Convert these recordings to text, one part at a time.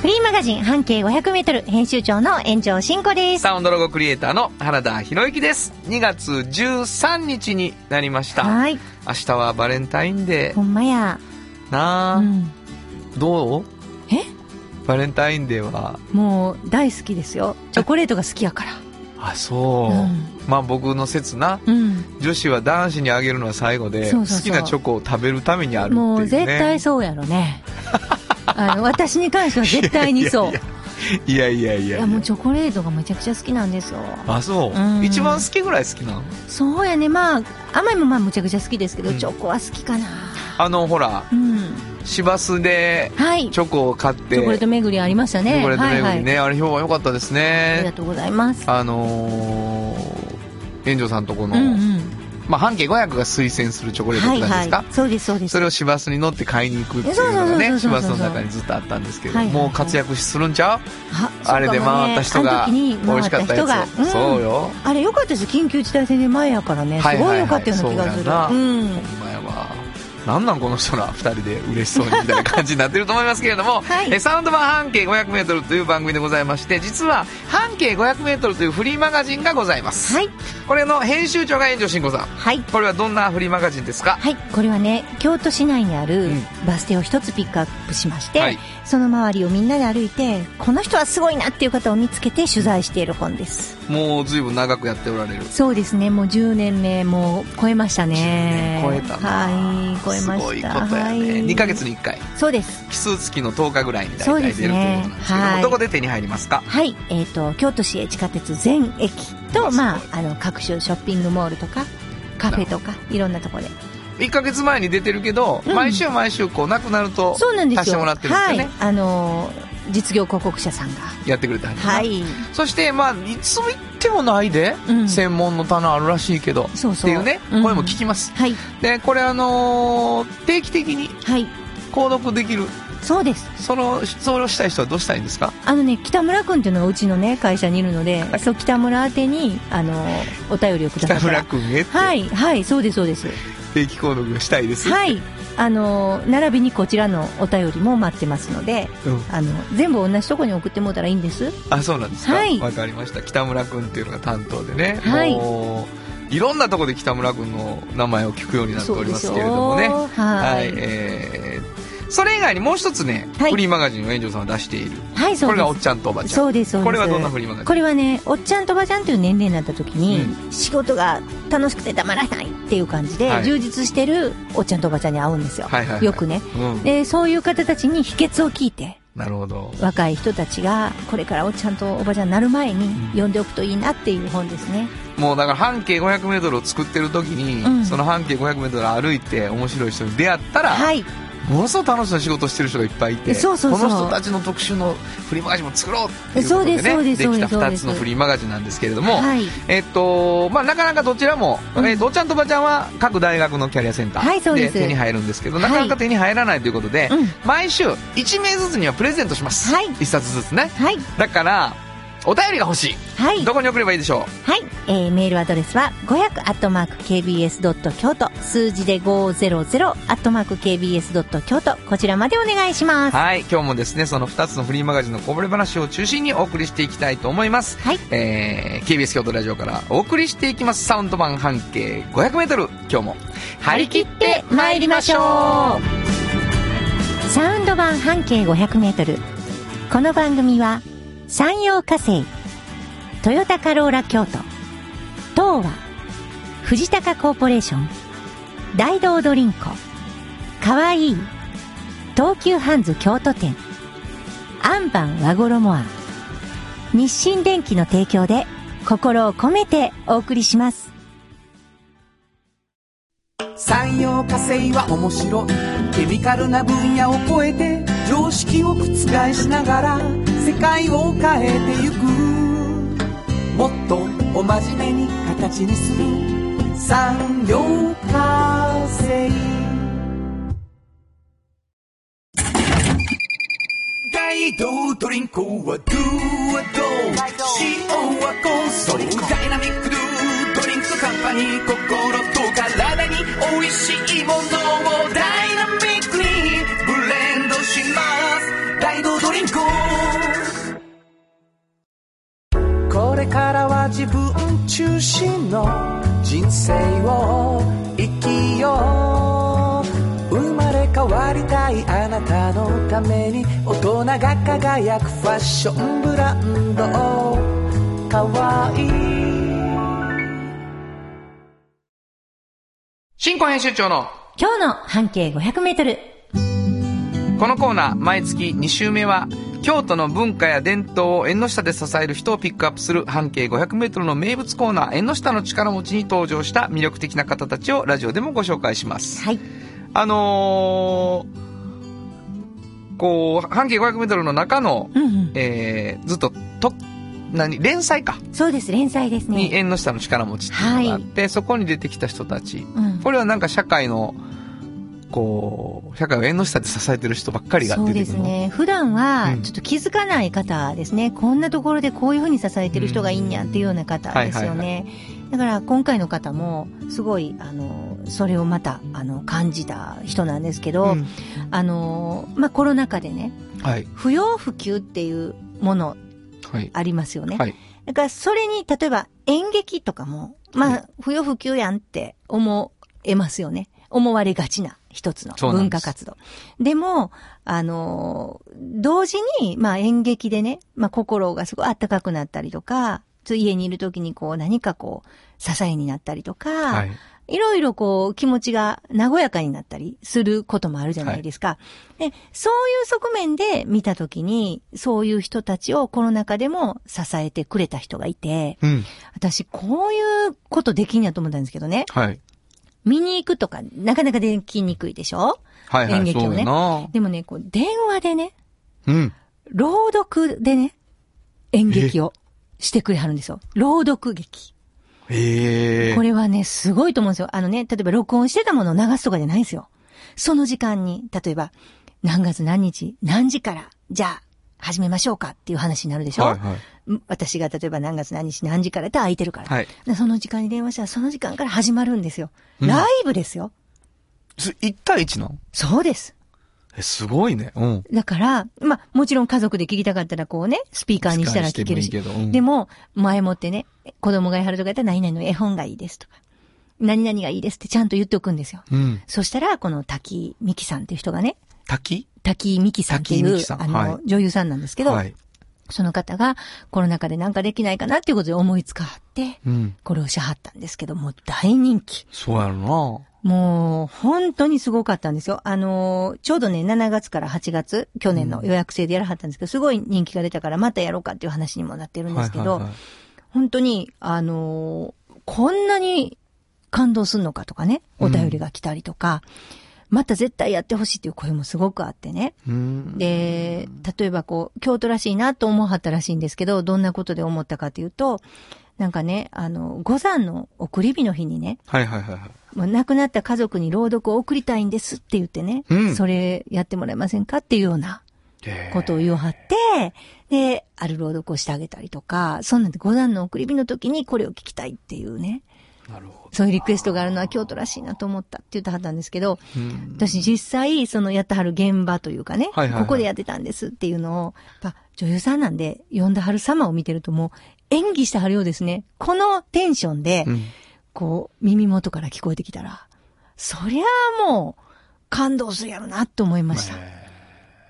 フリーマガジン半径500メートル編集長の炎上真子です。サウンドロゴクリエイターの原田博之です。2月13日になりました。はい。明日はバレンタインデほんまや。ーなあ、うん。どう？え？バレンタインデーは？もう大好きですよ。チョコレートが好きやから。あそう、うんまあ僕の説なうん。女子は男子にあげるのは最後で好きなチョコを食べるためにあるっていう、ね、もう絶対そうやろね。あの、私に関しては絶対にそう。いやいやいやいやいや、もうチョコレートがめちゃくちゃ好きなんですよ。あそう、うん一番好きぐらい好きなのそうやね。まあ、甘いもまあむちゃくちゃ好きですけど、うんチョコは好きかな。あのほらうん。市バスではい。チョコを買ってチョコレート巡りありましたね。チョコレート巡りね、はいはい。あれ評判良かったですねありがとうございます。あのー、炎上さんとこの、うんうん。まあ半径500が推薦するチョコレートはいなんですか、はい。そうです、そうです。それを市バスに乗って買いに行くっていうのがね市バスの中にずっとあったんですけど、はいはいはい。もう活躍するんちゃう？ああれで回った人が美味しかった人つ、がそうよ。あれ良かったです。緊急事態宣言前やからね。すはいはいはい。ごい良かったような気がする、そうやな。うん。ほんまやわなんなんこの人ら二人で嬉しそうにみたいな感じになってると思いますけれども、はい。えサウンド版半径 500m という番組でございまして実は半径 500m というフリーマガジンがございます、はい。これの編集長が炎上慎吾さん。はい。これはどんなフリーマガジンですか？はい。これはね京都市内にあるうん。バス停を一つピックアップしまして、はい。その周りをみんなで歩いてこの人はすごいなっていう方を見つけて取材している本です。もう随分長くやっておられる。そうですね。もう10年目もう超えましたね。10年超えたなはい。超えました。すごいことやね、はい。2ヶ月に1回。そうです。奇数月の10日ぐらいに大体出るというねことなんですけども、はい。どこで手に入りますか？はい、えっ、と、京都市営地下鉄全駅と、まあ、あの、各種ショッピングモールとか、カフェとか、いろんなところで。1ヶ月前に出てるけど、うん。毎週毎週こうなくなるとそうなんですよ。足してもらってるんですよね、はい、あのー実業広告社さんが。やってくれたはい。そしてまあいつも行ってもないで、うん専門の棚あるらしいけどそうそうっていうねうん声も聞きます、はい。でこれあのー定期的にはい。購読できるそうです。そのそれをしたい人はどうしたらいいんですか？あのね、北村くんっていうのがうちのね、会社にいるので、そう、北村宛てに、あのーお便りをくださ北ったら村君へってはい、はい、そうです、そうです。定期購読がしたいですはい。あのー並びにこちらのお便りも待ってますので、うん。あの、全部同じとこに送ってもらったらいいんです。あそうなんですか？わ、はい。かりました。北村君っていうのが担当でね、はい。いろんなところで北村君の名前を聞くようになっておりますけれどもね。そうでしょはい。えーそれ以外にもう一つね、はいフリーマガジンを炎上さんは出しているはい。これがおっちゃんとおばちゃんそうです、そうです。これはどんなフリーマガジン？これはね、おっちゃんとおばちゃんという年齢になった時に、う仕事が楽しくてたまらないっていう感じで、はい充実してるおっちゃんとおばちゃんに会うんですよ。はいはいはいよくね。うん、で、そういう方たちに秘訣を聞いて、なるほど若い人たちがこれからおっちゃんとおばちゃんになる前にん読んでおくといいなっていう本ですね。もうだから半径 500m を作ってる時に、うんその半径 500m 歩いて面白い人に出会ったら、はい。ものすごく楽しそうな仕事してる人がいっぱいいてこの人たちの特集のフリーマガジンも作ろうっていうことでねでですきた2そうですつのフリーマガジンなんですけれども、はい。えっとまあ、なかなかどちらも、うん。えっとおっちゃんとおばちゃんは各大学のキャリアセンターで手に入るんですけど、はいなかなか手に入らないということで、うん。毎週1名ずつにはプレゼントします、はい。1冊ずつね。はい。だからお便りが欲しい、はい。どこに送ればいいでしょはい。えー、メールアドレスは、500アットマーク KBS ドット京都、数字で500アットマーク KBS ドット京都、こちらまでお願いします。うはい。今日もですねその2つのフリーマガジンのこぼれ話を中心にお送りしていきたいと思います。はい。えー、KBS 京都ラジオからお送りしていきます。サウンド版半径 500m 今日も。張り切って参りましょう。サウンド版半径500メートル。この番組は、山陽火星、トヨタカローラ京都、東和、藤高コーポレーション、大道ドリンコ、かわいい、東急ハンズ京都店、アンバン和衣ア日清電機の提供で心を込めてお送りします。産業化成は面白いケミカルな分野を超えて常識を覆しながら世界を変えてゆく。もっとお真面目に形にする。産業化成。大道ドリンクはドゥはドゥ塩はコンソーダイナミックドゥドリ。ンクカンパニー心と体に美味しいものをダイナミックにブレンドします。大道ドリンクれからは自分中心の人生を生きよう。生まれ変わりたいあなたのために大人が輝くファッションブランド。かわいい新婚編集長の。今日の半径500メートル。このコーナー毎月2週目は京都の文化や伝統を縁の下で支える人をピックアップする半径 500m の名物コーナー縁の下の力持ちに登場した魅力的な方たちをラジオでもご紹介します。はい。あのー、こう、半径 500m の中の、うんうん。えー、ずっと、と、何、連載か。そうです、連載ですにね。縁の下の力持ちっていうのがあって、そこに出てきた人たち。うん。これはなんか社会の、こう、社会を縁の下で支えてる人ばっかりがそう出てくるの。ですね。普段はうん、ちょっと気づかない方ですね。こんなところでこういうふうに支えてる人がいいんやっていうような方ですよはいね。だから今回の方も、すごい、あの、それをまた、あの、感じた人なんですけど、うんあの、まあ、コロナ禍でね、はい。不要不急っていうものはい。ありますよね。はい。だからそれに、例えば演劇とかも、まあ、不要不急やんって思えますよね。思われがちな一つの文化活動。でも、あのー同時に、まあ演劇でね、まあ心がすごい暖かくなったりとか、家にいる時にこう何かこう支えになったりとか、はい。いろいろこう気持ちが和やかになったりすることもあるじゃないですか。で、そういう側面で見たときに、そういう人たちをコロナ禍でも支えてくれた人がいて、うん。私こういうことできんやと思ったんですけどね。はい。見に行くとかなかなかできにくいでしょ？はいはい。演劇をね。でもね、こう電話でね、うん。朗読でね、演劇をしてくれはるんですよ。朗読劇。へえ。これはね、すごいと思うんですよ。あのね、例えば録音してたものを流すとかじゃないんですよ。その時間に、例えば、何月何日、何時から、じゃあ、始めましょうかっていう話になるでしょ、はいはい。ん私が例えば何月何日何時からって空いてるから。はい。でその時間に電話したらその時間から始まるんですよ。うんライブですよ。す1対1なの？そうです。え、すごいね。うん。だから、まあ、もちろん家族で聞きたかったらこうね、スピーカーにしたら聞けるし。しいいけどうんでも、前もってね、子供がやるとかやったら何々の絵本がいいですとか、何々がいいですってちゃんと言っておくんですよ。うん。そしたら、この滝美希さんっていう人がね、滝？滝美希さんっていうあの、はい女優さんなんですけど、はい。その方がコロナ禍でなんかできないかなっていうことで思いつかはって、うん。これをしはったんですけど、もう大人気。そうやろな。もう、本当にすごかったんですよ。あのーちょうどね、7月から8月、去年の予約制でやらはったんですけど、すごい人気が出たから、またやろうかっていう話にもなってるんですけど、はいはいはい本当に、あのーこんなに感動すんのかとかね、お便りが来たりとか、また絶対やってほしいっていう声もすごくあってね。うん。で、例えばこう、京都らしいなと思わはったらしいんですけど、どんなことで思ったかというと、なんかね、あの、五山の送り火の日にね、はいはいはいはい。もう亡くなった家族に朗読を送りたいんですって言ってね、うんそれやってもらえませんかっていうようなことを言わはって、で、ある朗読をしてあげたりとか、そんなんで五段の送り火の時にこれを聞きたいっていうね、なるほそういうリクエストがあるのは京都らしいなと思ったって言ってはったんですけど。私実際、そのやってはる現場というかね、ここでやってたんですっていうのを、やっぱ女優さんなんで、呼んではる様を見てるともう演技してはるようですね。このテンションで、うん。こう、耳元から聞こえてきたら、そりゃあもう、感動するやろなって思いました。い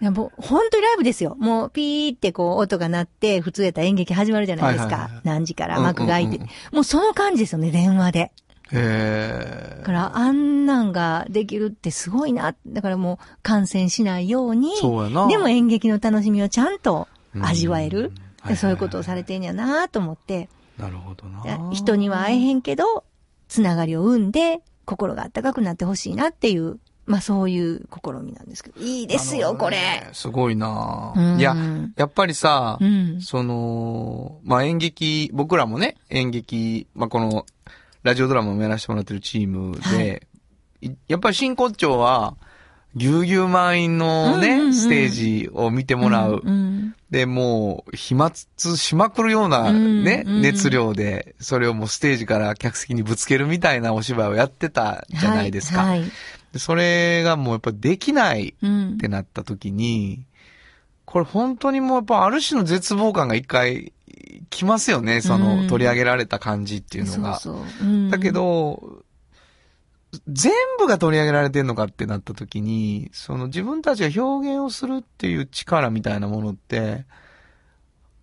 やもう、本当にライブですよ。もう、ピーってこう、音が鳴って、普通やったら演劇始まるじゃないですか。何時から幕が開いて、もうその感じですよね、電話で。へえ。だから、あんなんができるってすごいな。だからもう、感染しないように、そうやな。でも演劇の楽しみをちゃんと味わえる。そういうことをされてんやなと思って、なるほどな。人には会えへんけど、つながりを生んで、心が温かくなってほしいなっていうまあそういう試みなんですけど。いいですよ、これ。すごいなうんいや、やっぱりさ、うん。その、まあ、演劇、僕らもね、演劇、まあ、この、ラジオドラマもやらせてもらってるチームで、いやっぱり真骨頂は、ぎゅうぎゅう満員のね、うんうんうんステージを見てもらう。うん。で、もう、飛沫しまくるようなね、うんうん熱量で、それをもうステージから客席にぶつけるみたいなお芝居をやってたじゃないですか。はい。はいでそれがもうやっぱできないうんってなった時に、これ本当にもうやっぱある種の絶望感が一回来ますよね、そうのん取り上げられた感じっていうのが。そうそう。う。ん。だけ、ど、全部が取り上げられてんのかってなった時に、その自分たちが表現をするっていう力みたいなものって、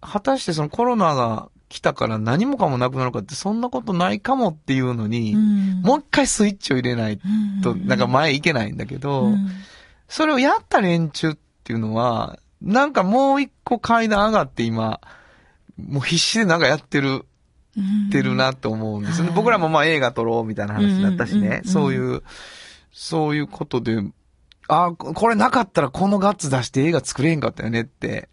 果たしてそのコロナが来たから何もかもなくなるかってそんなことないかもっていうのに、ん。もう一回スイッチを入れないと、うん。なんか前いけないんだけど、うん。それをやった連中っていうのは、なんかもう一個階段上がって今、もう必死でなんかやってる、ってるなと思うんですよね。はい僕らもまあ映画撮ろうみたいな話になったしね。そういう、そういうことで、あ、これなかったらこのガッツ出して映画作れへんかったよねって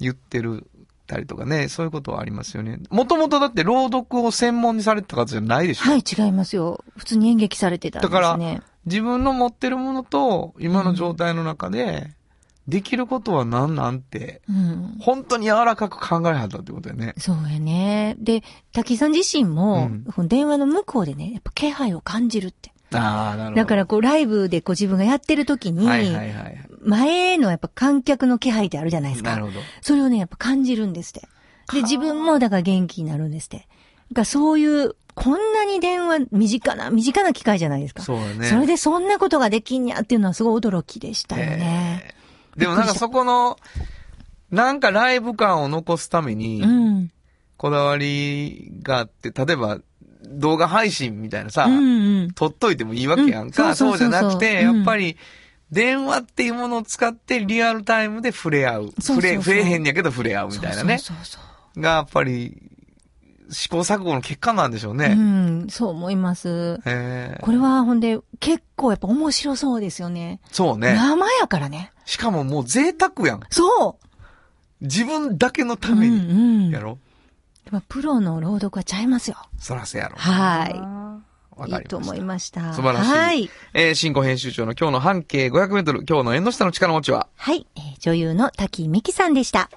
言ってるたりとかね。そういうことはありますよね。もともとだって朗読を専門にされてた方じゃないでしょはい、違いますよ。普通に演劇されてたんですね。だから自分の持ってるものと今の状態の中で、できることは何なんて、うん。本当に柔らかく考えはったってことだよね。そうやね。で、滝さん自身も、うん電話の向こうでね、やっぱ気配を感じるって。ああ、なるほど。だからこう、ライブでこう自分がやってる時に、はいはいはいはい。前のやっぱ観客の気配ってあるじゃないですか。なるほど。それをね、やっぱ感じるんですって。で、自分もだから元気になるんですって。だからそういう、こんなに電話、身近な、身近な機会じゃないですか。そうだね。それでそんなことができんやっていうのはすごい驚きでしたよね。えーでもなんかそこの、なんかライブ感を残すためうに、ん。こだわりがあって、例えば動画配信みたいなさ、うんうん。撮っといてもいいわけやんか。うんそうじゃなくて、うんやっぱり、電話っていうものを使ってリアルタイムで触れ合う触れ、触れへんやけど触れ合うみたいなね。そうそうそうが、やっぱり、試行錯誤の結果なんでしょう。ね。うん、そう思います。えーこれはほんで、結構やっぱ面白そうですよね。そうね。生やからね。しかももう贅沢やん。そう自分だけのために。うんうん。やろやっぱプロの朗読はちゃいますよ。そらせやろ。はい。いいと思いました。素晴らしいはい。えー、新語編集長の今日の半径500メートル、今日の縁の下の力持ちは、はい。えー女優の滝美希さんでした。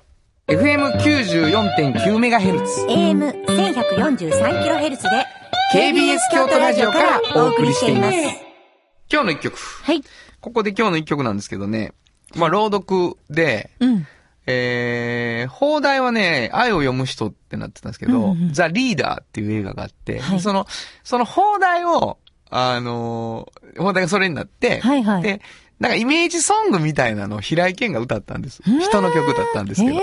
FM94.9 メガヘルツ。AM1143kHz で KBS 京都ラジオからお送りしています。今日の一曲。はい。ここで今日の一曲なんですけどね。まあ、朗読で、うん。えー、放題はね、愛を読む人ってなってたんですけど、うんうんザ・リーダーっていう映画があって、はいその、その放題を、あのー放題がそれになって、はいはいで、なんかイメージソングみたいなのを平井堅が歌ったんです。うん人の曲だったんですけど。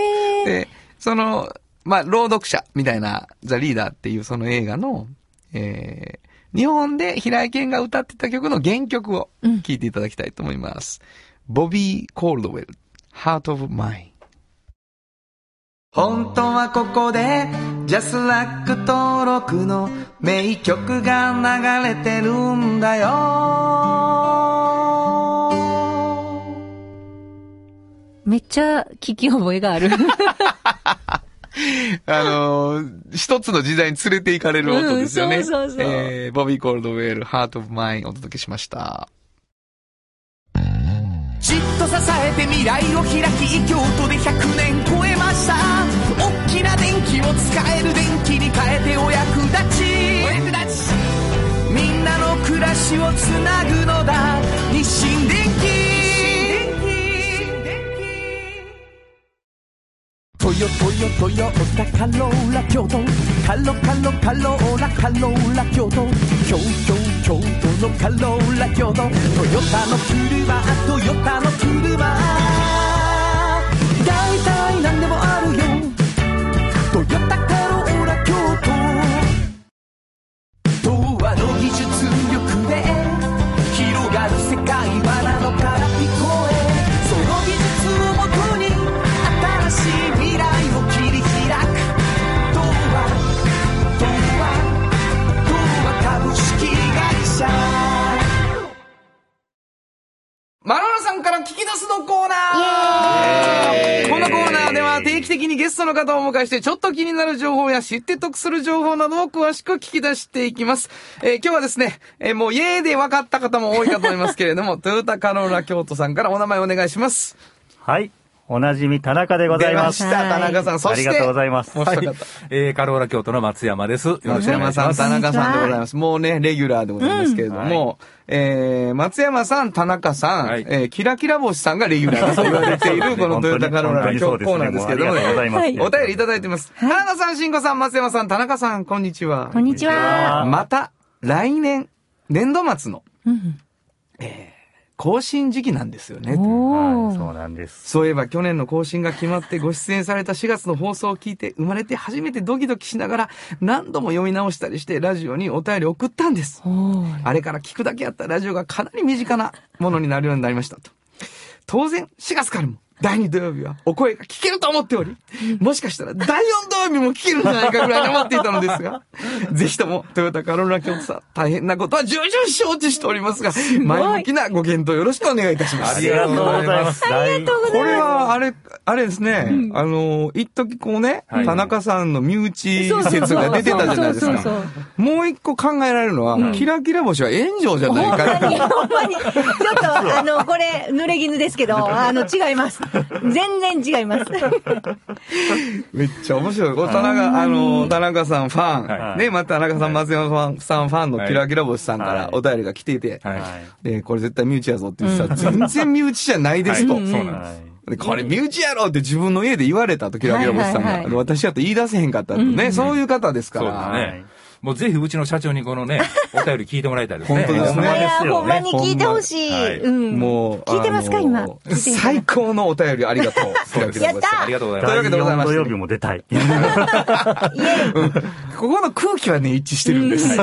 で、その、まあ、朗読者みたいな、ザ・リーダーっていうその映画の、えー、日本で平井堅が歌ってた曲の原曲を聴いていただきたいと思います。ボビー・コールドウェル、Heart of Mine。本当はここで、ジャスラック登録の名曲が流れてるんだよ。めっちゃ聞き覚えがある。あのー一つの時代に連れて行かれる音ですよね。うんそうそうそうえーボビー・コールドウェル、Heart of Mine お届けしました。じっと支えて未来を開き京都で100年超えました大きな電気を使える電気に変えてお役立ちお役立ちみんなの暮らしをつなぐのだ日清電ヨトヨトヨタカローラ京都。カロカロカローラカローラ京都。京都京都のカローラ京都。トヨタの車トヨタの車。大体何でもあるよ。トヨ定期的にゲストの方をお迎えして、ちょっと気になる情報や知って得する情報などを詳しく聞き出していきます。えー今日はですね、えーもうイエーで分かった方も多いかと思いますけれども、トヨタカローラ京都さんからお名前お願いします。はい。おなじみ田中でございます。出ました、田中さん。そして、ありがとうございますもう一方。えー、カローラ京都の松山です。よろしくお松願いします。山さん、田中さんでございます。もうね、レギュラーでございますけれども、えー、松山さん、田中さん、はいえー、キラキラ星さんがレギュラーだと言われている、このトヨタカローラの今日コーナーですけれども、ねもうありがとうございますお便りいただいてます。原田さん、慎吾さん、松山さん、田中さん、こんにちは。こんにちは。また、来年、年度末のうん更新時期なんですよね。はい、そうなんです。そういえば去年の更新が決まってご出演された4月の放送を聞いて生まれて初めてドキドキしながら何度も読み直したりしてラジオにお便り送ったんです。あれから聞くだけあったラジオがかなり身近なものになるようになりましたと。当然、4月からも第2土曜日はお声が聞けると思っており、もしかしたら第4土曜日も聞けるんじゃないかぐらいに思っていたのですが、ぜひともトヨタカローラ京都さん大変なことは重々承知しておりますが、前向きなご検討よろしくお願いいたします。ありがとうございます。ありがとうこれは、あれ、あれですね、あの、一時こうね、はい田中さんの身内説が出てたじゃないですかそうそうそう。もう一個考えられるのは、キラキラ星は炎上じゃないかっていう。ほんまに、ちょっと、あの、これ、濡れ衣ですけど、あの、違います。全然違います。めっちゃ面白い。田中、あの、田中さんファン、はいね、また田中さん、松山さんさんファンのはいキラキラ星さんからはいお便りが来ていて。で、これ絶対身内やぞって言ってたら、全然身内じゃないですと。はいそうなんはいでこれ身内やろって自分の家で言われたと、キラキラ星さんが。私だと言い出せへんかったとね、そういう方ですから。そうだね。もうぜひうちの社長にこのね、お便り聞いてもらいたいですね。本当ですねいや、ほんまに聞いてほしい。はいうん。もう、聞いてますか、今。最高のお便りありがとう。やったありがとうございます。というわけでございまして第四土曜日も出たい。ここの空気はね、一致してるんです。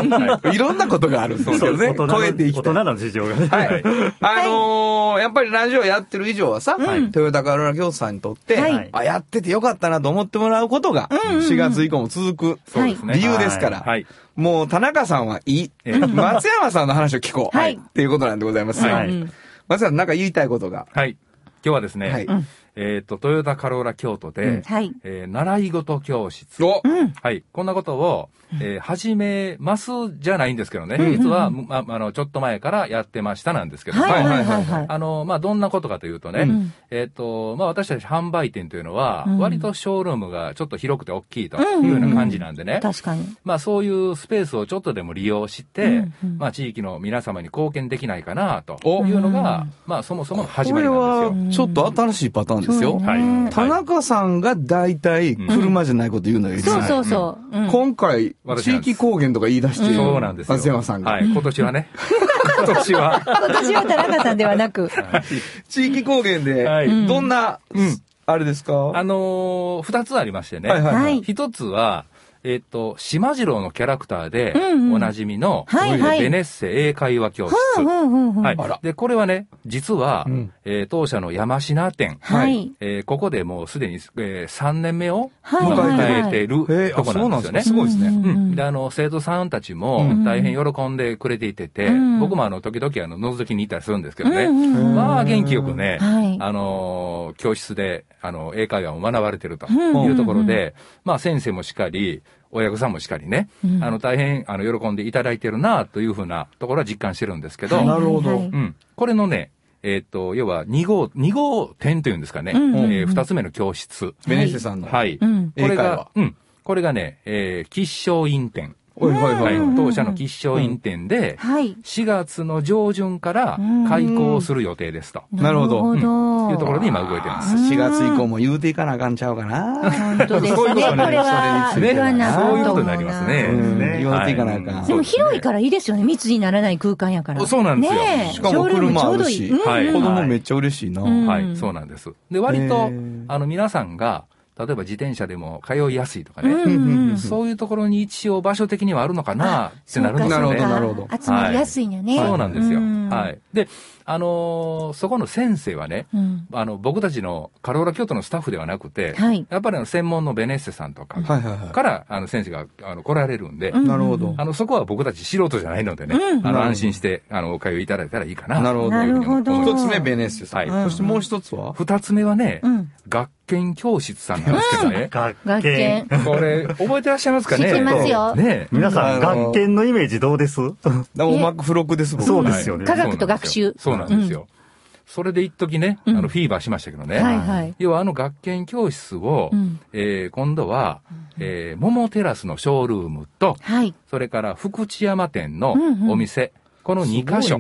いろんなことがあるんですね。超えていきたい。大人の事情がね。はい。あのーやっぱりラジオやってる以上はさ、トヨタカローラ京都さんにとって、はいあ、やっててよかったなと思ってもらうことが、4月以降も続くそうですね。理由ですから、はい。もう田中さんはいい。ええ松山さんの話を聞こう。はいっていうことなんでございます。はい松山さん、なんか言いたいことが。はい。今日はですね、はいえっ、と、トヨタカローラ京都で、はい。えー習い事教室。おはい。こんなことを、えー始めますじゃないんですけどね。実は、ま、あの、ちょっと前からやってましたなんですけども、はいはいはいはい。あの、まあ、どんなことかというとね、んえっ、と、まあ、私たち販売店というのは、うん割とショールームがちょっと広くて大きいというような感じなんでね。確かに。まあ、そういうスペースをちょっとでも利用して、うんうんまあ、地域の皆様に貢献できないかな、とおいうのが、まあ、そもそもの始まりこれなんですよ。は、ちょっと新しいパターンですよ。はい。田中さんが大体車じゃないこと言うのよりそうそうそう。うん今回、地域公言とか言い出して、そうなんですよ。松山さんが。はい。今年はね。今年は。今年は田中さんではなく。地域公言で、はいどんな、あれですか？あのー二つありましてね。はいはいはい一つは、えっ、と、島次郎のキャラクターで、おなじみの、はいはい。ベネッセ英会話教室。はい。で、これはね、実は、うん。えー当社の山科店。はい。えーここでもうすでに、え3年目をはい。迎えてい。るえーとこなんですよね。あそうなんですごいですね。うんで、あの、生徒さんたちもうん。大変喜んでくれていてて、うん。僕もあの、時々あの、覗きに行ったりするんですけどね。うんうんうんまあ、元気よくね、はい。あのー教室で、あの、英会話を学ばれてるとうん。いうところで、まあ、先生もしっかり、親御さんもしっかりね、うんあの、大変、あの、喜んでいただいてるな、というふうなところは実感してるんですけど、はいなるほどはいうん。これのね、えっ、と、要は2号、二号点というんですかね、うんうんうんえー二つ目の教室。ベネッセさんの。はい。うんこれが、うん。これがね、えー、吉祥院店。はいはい当社の吉祥院店で、はい。4月の上旬から開校する予定ですと。なるほど。いうところで今動いてます。4月以降も言うていかなあかんちゃうかな。本当ですね。そういうことになそういうことになりますね言うていかなあかん。でも広いからいいですよね。密にならない空間やから。そうなんですよしかも車あるし、子供めっちゃ嬉しいな。うんはい、そうなんです。で、割へとー、あの、皆さんが、例えば自転車でも通いやすいとかね、うんうんそういうところに一応場所的にはあるのかなってなるんですよね。なるほどなるほど集まりやすいんやね。そうなんですよ。うんはい。で、あのーそこの先生はね、うん。あの、僕たちのカローラ京都のスタッフではなくて、はい。やっぱりあの、専門のベネッセさんとかはいはいはから、あの、先生が、あの、来られるんで、い。なるほど。あの、そこは僕たち素人じゃないのでね、うんあの、安心して、あの、お通いいただいたらいいかな。なるほどなるほど。一つ目、ベネッセさん。はいそしてもう一つは？二つ目はね、うん。学研教室さんなんですけどね。学学研研。これ、覚えてらっしゃいますかね？知ってますよね皆さん、学研のイメージどうです？だおまく付録です、僕。そうですよね科学と学習。そうなんですよ。それで一時ね、あうんの、フィーバーしましたけどね。はいはい。要はあの学研教室を、うんえー今度は、えー桃テラスのショールームと、はい。それから福知山店のうんうんお店、この2箇所、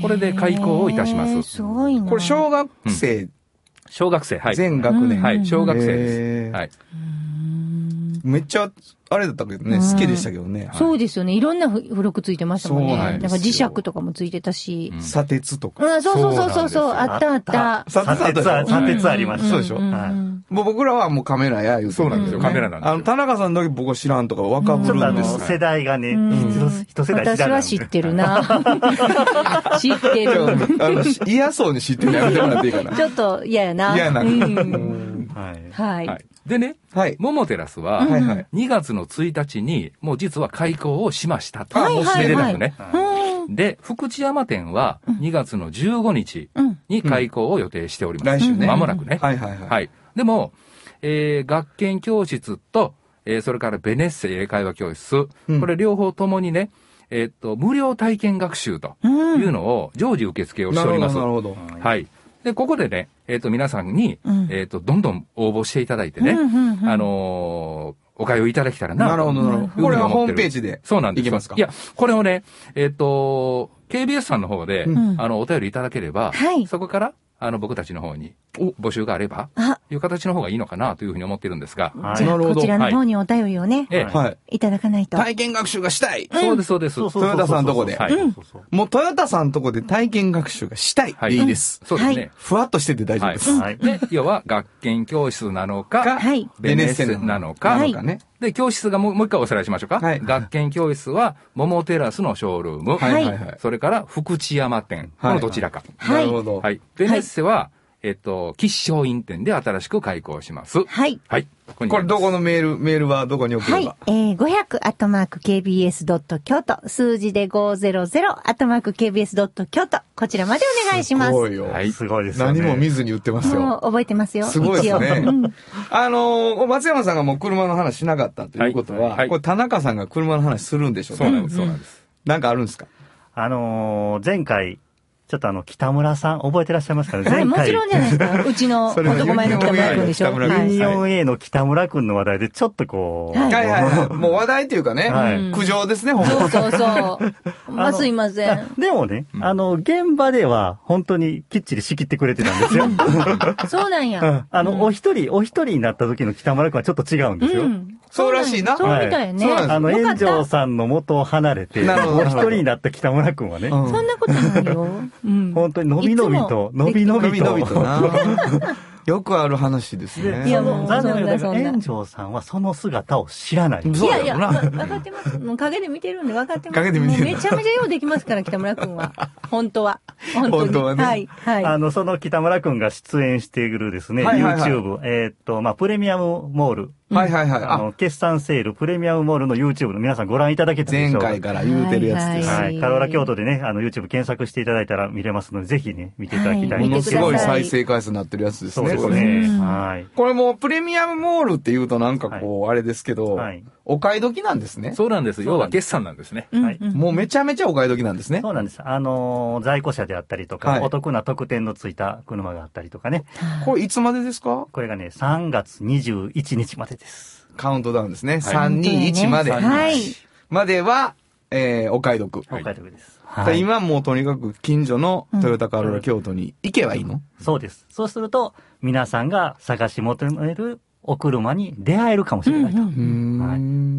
これで開校をいたします。すごいな。これ、小学生、小学生、はい。全学年。はい、小学生です。はい。めっちゃ、あれだったけどね、好きでしたけどね。そうですよね。いろんな付録ついてましたもんね。そうなんか磁石とかもついてたし。砂鉄とか。うん、そうそうそうそうそう。あったあった。砂鉄あ、砂鉄ありました。そうでしょんはいもう僕らはもうカメラや言うてそうなんですよねカメラなんですよあの、田中さんの時僕は知らんとか若ぶちょっとあの、るんです。世代がね、うん一一世代。私は知ってるな。知ってちょる。あの、し嫌そうに知ってるのやめてもらっていいかな。ちょっと嫌やな。嫌な。うんはい。はい。はい。でね、はい。桃テラスは、はいはい。2月の1日に、もう実は開校をしましたと。はいはいはいね。うん。で、福知山店は2月の15日うん。に開校を予定しております。来週ね。まもなくね。はいはいはい。はい。でも、えー、学研教室と、えー、それからベネッセ英会話教室、うんこれ両方ともにね、えーっと、無料体験学習とうんいうのを常時受付をしております。なるほど。はい。で、ここでね、えーっと、皆さんに、うんえーっと、どんどん応募していただいてね、うんうんうんあのーお通いいただけたらな。なるほど、なるほど。これはホームページで。そうなんですいけますか？いや、これをね、えーっと、KBS さんの方で、んあの、お便りいただければ、はいそこから、あの、僕たちの方に、募集があれば、あ、いう形の方がいいのかなというふうに思ってるんですが、はい。なるほど。こちらの方にお便りをね、ええ。はい。い。ただかないと。体験学習がしたい。そうです、そうです。そうそうトヨタさんのとこで。はい。もうトヨタさんのとこで体験学習がしたい。はい。でいいです。そうですね。ふわっとしてて大丈夫です。はい。で、要は、学研教室なのか、はい。ベネッセなのか、はい。なのかね。で、教室がもうもう一回おさらいしましょうか。はい学研教室は、桃テラスのショールーム。はいはいはい。それから、福知山店。こはいのどちらか。はいなるほど。はい。ベネッセは、えっと、吉祥院店で新しく開校します。はい。はい。こにこれどこのメール、メールはどこに送はいれば。。えー、500アットマーク KBS ドット京都、数字で500アットマーク KBS ドット京都、こちらまでお願いします。すごいよ。はいすごいですよね。何も見ずに言ってますもよ。う覚えてますよ。すごいですね。あのー、松山さんがもう車の話しなかったということは、はいはいこれ田中さんが車の話するんでしょうそうなんです、そうなんです。なんかあるんですか？あのー前回、ちょっとあの、北村さん、覚えてらっしゃいますかね？はい、もちろんじゃないですか。うちのそれは男前の北村君でしょ？北村君はい。24A の北村くんの話題で、ちょっとこう、はいはい。もう話題っていうかね、はい苦情ですね、ほんまそうそうそう。まあ、すいません。でもね、あの、現場では本当にきっちり仕切ってくれてたんですよ。そうなんや。あの、お一人、お一人になった時の北村くんはちょっと違うんですよ。うん。そうらしいなそうみたいね。あの、炎上さんの元を離れて、お一人になった北村くんはね、うんそんなことないよ。うん。本当にのびのびと、のびのびと。伸び伸びとな。よくある話ですね。いやもう残念ながら炎上さんはその姿を知らない。いやいや、分かってます。もう陰で見てるんで分かってます。陰で見てるめちゃめちゃようできますから、北村君は。本当は。本当はねはい。はい。あの、その北村くんが出演しているですね、YouTube、えーっと、まあ、プレミアムモール。はいはいはい。あ、あの、決算セール、プレミアムモールの YouTube の皆さんご覧いただけたでしょうか前回から言うてるやつです。ははい。カローラ京都でね、あの、YouTube 検索していただいたら見れますので、ぜひね、見ていただきたはいいものすごい再生回数になってるやつですね。そうですこれね。うんはい。これもうプレミアムモールって言うとなんかこう、あれですけど、はいお買い時なんですね。そうなんです。要は決算なんですね。はいうんうんもうめちゃめちゃお買い時なんですね。そうなんです。あのー在庫車であったりとか、はいお得な特典のついた車があったりとかね。これいつまでですか？これがね、3月21日までです。カウントダウンですね。はい3、2、1まで。はい。までは、えー、お買い得。はいお買い得です。はい。今もうとにかく近所のトヨタカローラ京都に行けばいいの、そうです。そうすると、皆さんが探し求めるお車に出会えるかもしれないと。うんうんうー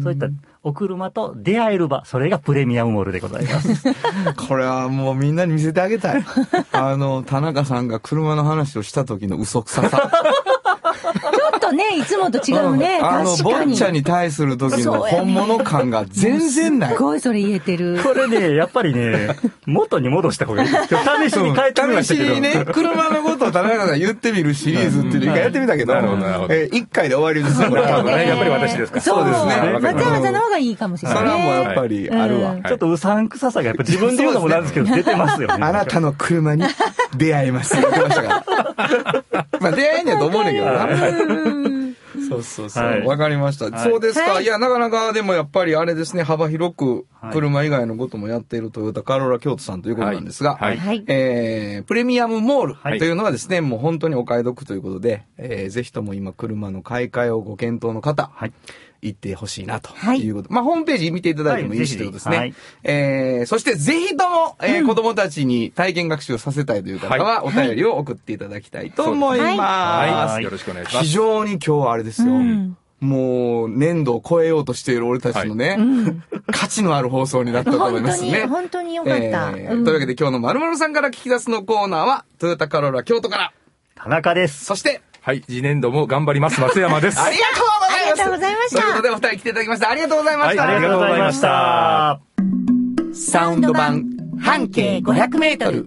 んそういったお車と出会える場、それがプレミアムモールでございます。これはもうみんなに見せてあげたい。あの、田中さんが車の話をした時の嘘くささ。ちょっとね、いつもと違うね。あの、ボ確かに。ッチャに対する時の本物感が全然ないす。ごいそれ言えてる。これね、やっぱりね、元に戻した方がいい。今日試しに変えてみましたけど。試しにね、車のことを田中さんが言ってみるシリーズっていうの一回やってみたけど、なるほどなるほどえー一回で終わりですよ、これ多分ね。やっぱり私ですかそうそうですね松山さんの方がいいかもしれない。それはもうやっぱりあるわ。うんちょっとうさんくささがやっぱ自分で言うのもなんですけど、出てますよね。あなたの車に出会いますって言ってましたから。まあ出会いにはと思うねんけどな。そうそうそう。はいわかりました。はいそうですか。はいいや、なかなかでもやっぱりあれですね、幅広くはい車以外のこともやっているトヨタカローラ京都さんということなんですが、はいはい。えー、プレミアムモールはいというのはですね、もう本当にお買い得ということで、えー、ぜひとも今車の買い替えをご検討の方、はい。行ってほしいなとはいいうこと。まあ、ホームページ見ていただいてもいいしはいということですね。ぜひえー、そしてぜひとも、えー子供たちに体験学習をさせたいという方は、お便りを送っていただきたいと思います。はい。よろしくお願いしま非す。常に今日はあれですよ。うんもう、年度を超えようとしている俺たちのね、価値のある放送になったと思い本当に、ますね。本当によかった。えーうんというわけで今日の〇〇さんから聞き出すのコーナーは、トヨタカローラ京都から、田中です。そして、はい。次年度も頑張ります。松山です。ありがとうりがとうございましたということで、お二人来ていただきました。ありがとうございました。はいありがとうございました。サウンド版半径500メートル。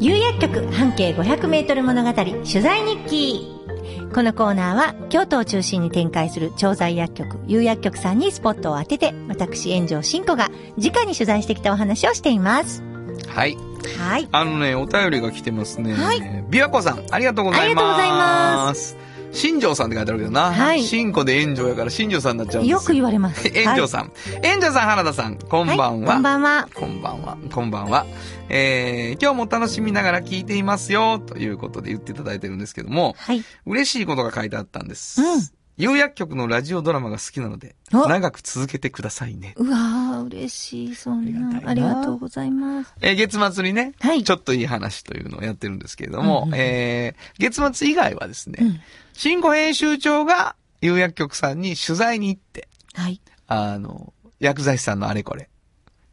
有薬局半径500メートル物語取材日記。このコーナーは京都を中心に展開する調剤薬局、有薬局さんにスポットを当てて、私、炎上真子が直に取材してきたお話をしています。はい。はい。あのね、お便りが来てますね。はい琵琶湖さん、ありがとうございます。ありがとうございます。新庄さんって書いてあるけどな。はい新子で炎上やから新庄さんになっちゃうんですよく言われます。炎上さん。炎上さん、原田さん、こんばんは。こんばんは。こんばんは。こんばんは。えー、今日も楽しみながら聞いていますよ、ということで言っていただいてるんですけども、はい。嬉しいことが書いてあったんです。うん有薬局のラジオドラマが好きなので、お長く続けてくださいね。うわー、嬉しい、そんな。ありがとうございます。えー月末にね、はいちょっといい話というのをやってるんですけれども、うんうんえー月末以外はですね、うん新語編集長が有薬局さんに取材に行って、はい。あの、薬剤師さんのあれこれ、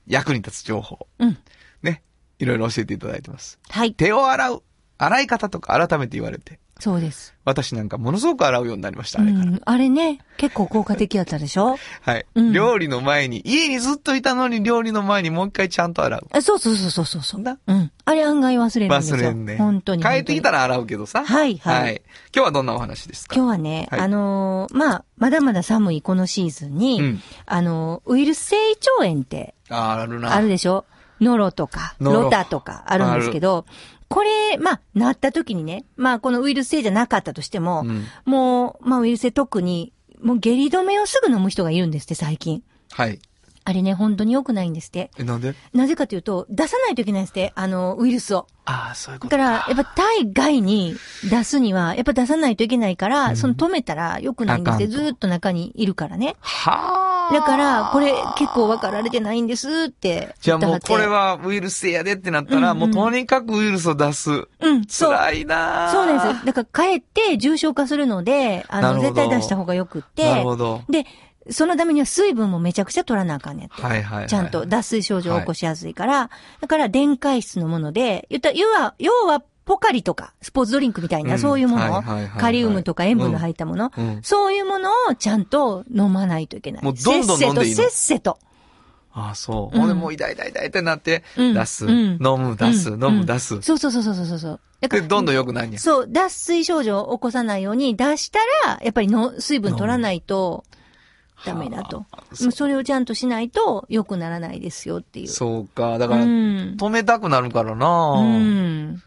役に立つ情報、うん。ね、いろいろ教えていただいてます。はい。手を洗う、洗い方とか改めて言われて、そうです。私なんかものすごく洗うようになりました、うあれから。ん。あれね、結構効果的やったでしょ？はい、うん料理の前に、家にずっといたのに料理の前にもう一回ちゃんと洗う。あそうそうそうそうそうそう。なうん。あれ案外忘れるんですよ。忘れんね。本当に。帰ってきたら。ら洗うけどさ。はいはいはい。今日はどんなお話ですか？今日はね、はいあのーまあ、まだまだ寒いこのシーズンに、うんあのーウイルス性胃腸炎ってああるな。あるでしょ？ノロとか、ロタとかあるんですけど、これ、まあ、なった時にね、まあ、このウイルス性じゃなかったとしても、うんもう、まあ、ウイルス性特に、もう下痢止めをすぐ飲む人がいるんですって、最近。はい。あれね、本当に良くないんですって。え、なんで？なぜかというと、出さないといけないんですって、あの、ウイルスを。ああ、そういうこだから、やっぱ体外に出すには、やっぱ出さないといけないから、その止めたら良くないんですって、ずーっと中にいるからね。はあ。だから、これ結構分かられてないんですってじゃあもうこれはウイルス性やでってなったら、うんうんもうとにかくウイルスを出す。うん、そう。辛いなあそうなんですよ。だから、かえって重症化するので、あの、絶対出した方がよくって。なるほど。で、そのためには水分もめちゃくちゃ取らなあかんねん。はいはいはいはい。ちゃんと脱水症状を起こしやすいから、だから電解質のもので、言ったら、要は、要は、ポカリとか、スポーツドリンクみたいな、うん。そういうもの、はいはいはいはい。カリウムとか塩分の入ったもの、うん。うん。そういうものをちゃんと飲まないといけない。もうどんどん飲んでいいの。せっせと。ああ、そう。うん。ほんでもう痛い痛い痛いってなって、うん。出す、うん。飲む、出す、うん。飲む、出す。そうそうそうそうそうそう。だかで、らどんどん良くなるんや。そう、脱水症状を起こさないように出したら、やっぱりの水分取らないとダメだと。それをちゃんとしないと良くならないですよっていう。そうか。だうから、ん。止めたくなるからな、うん。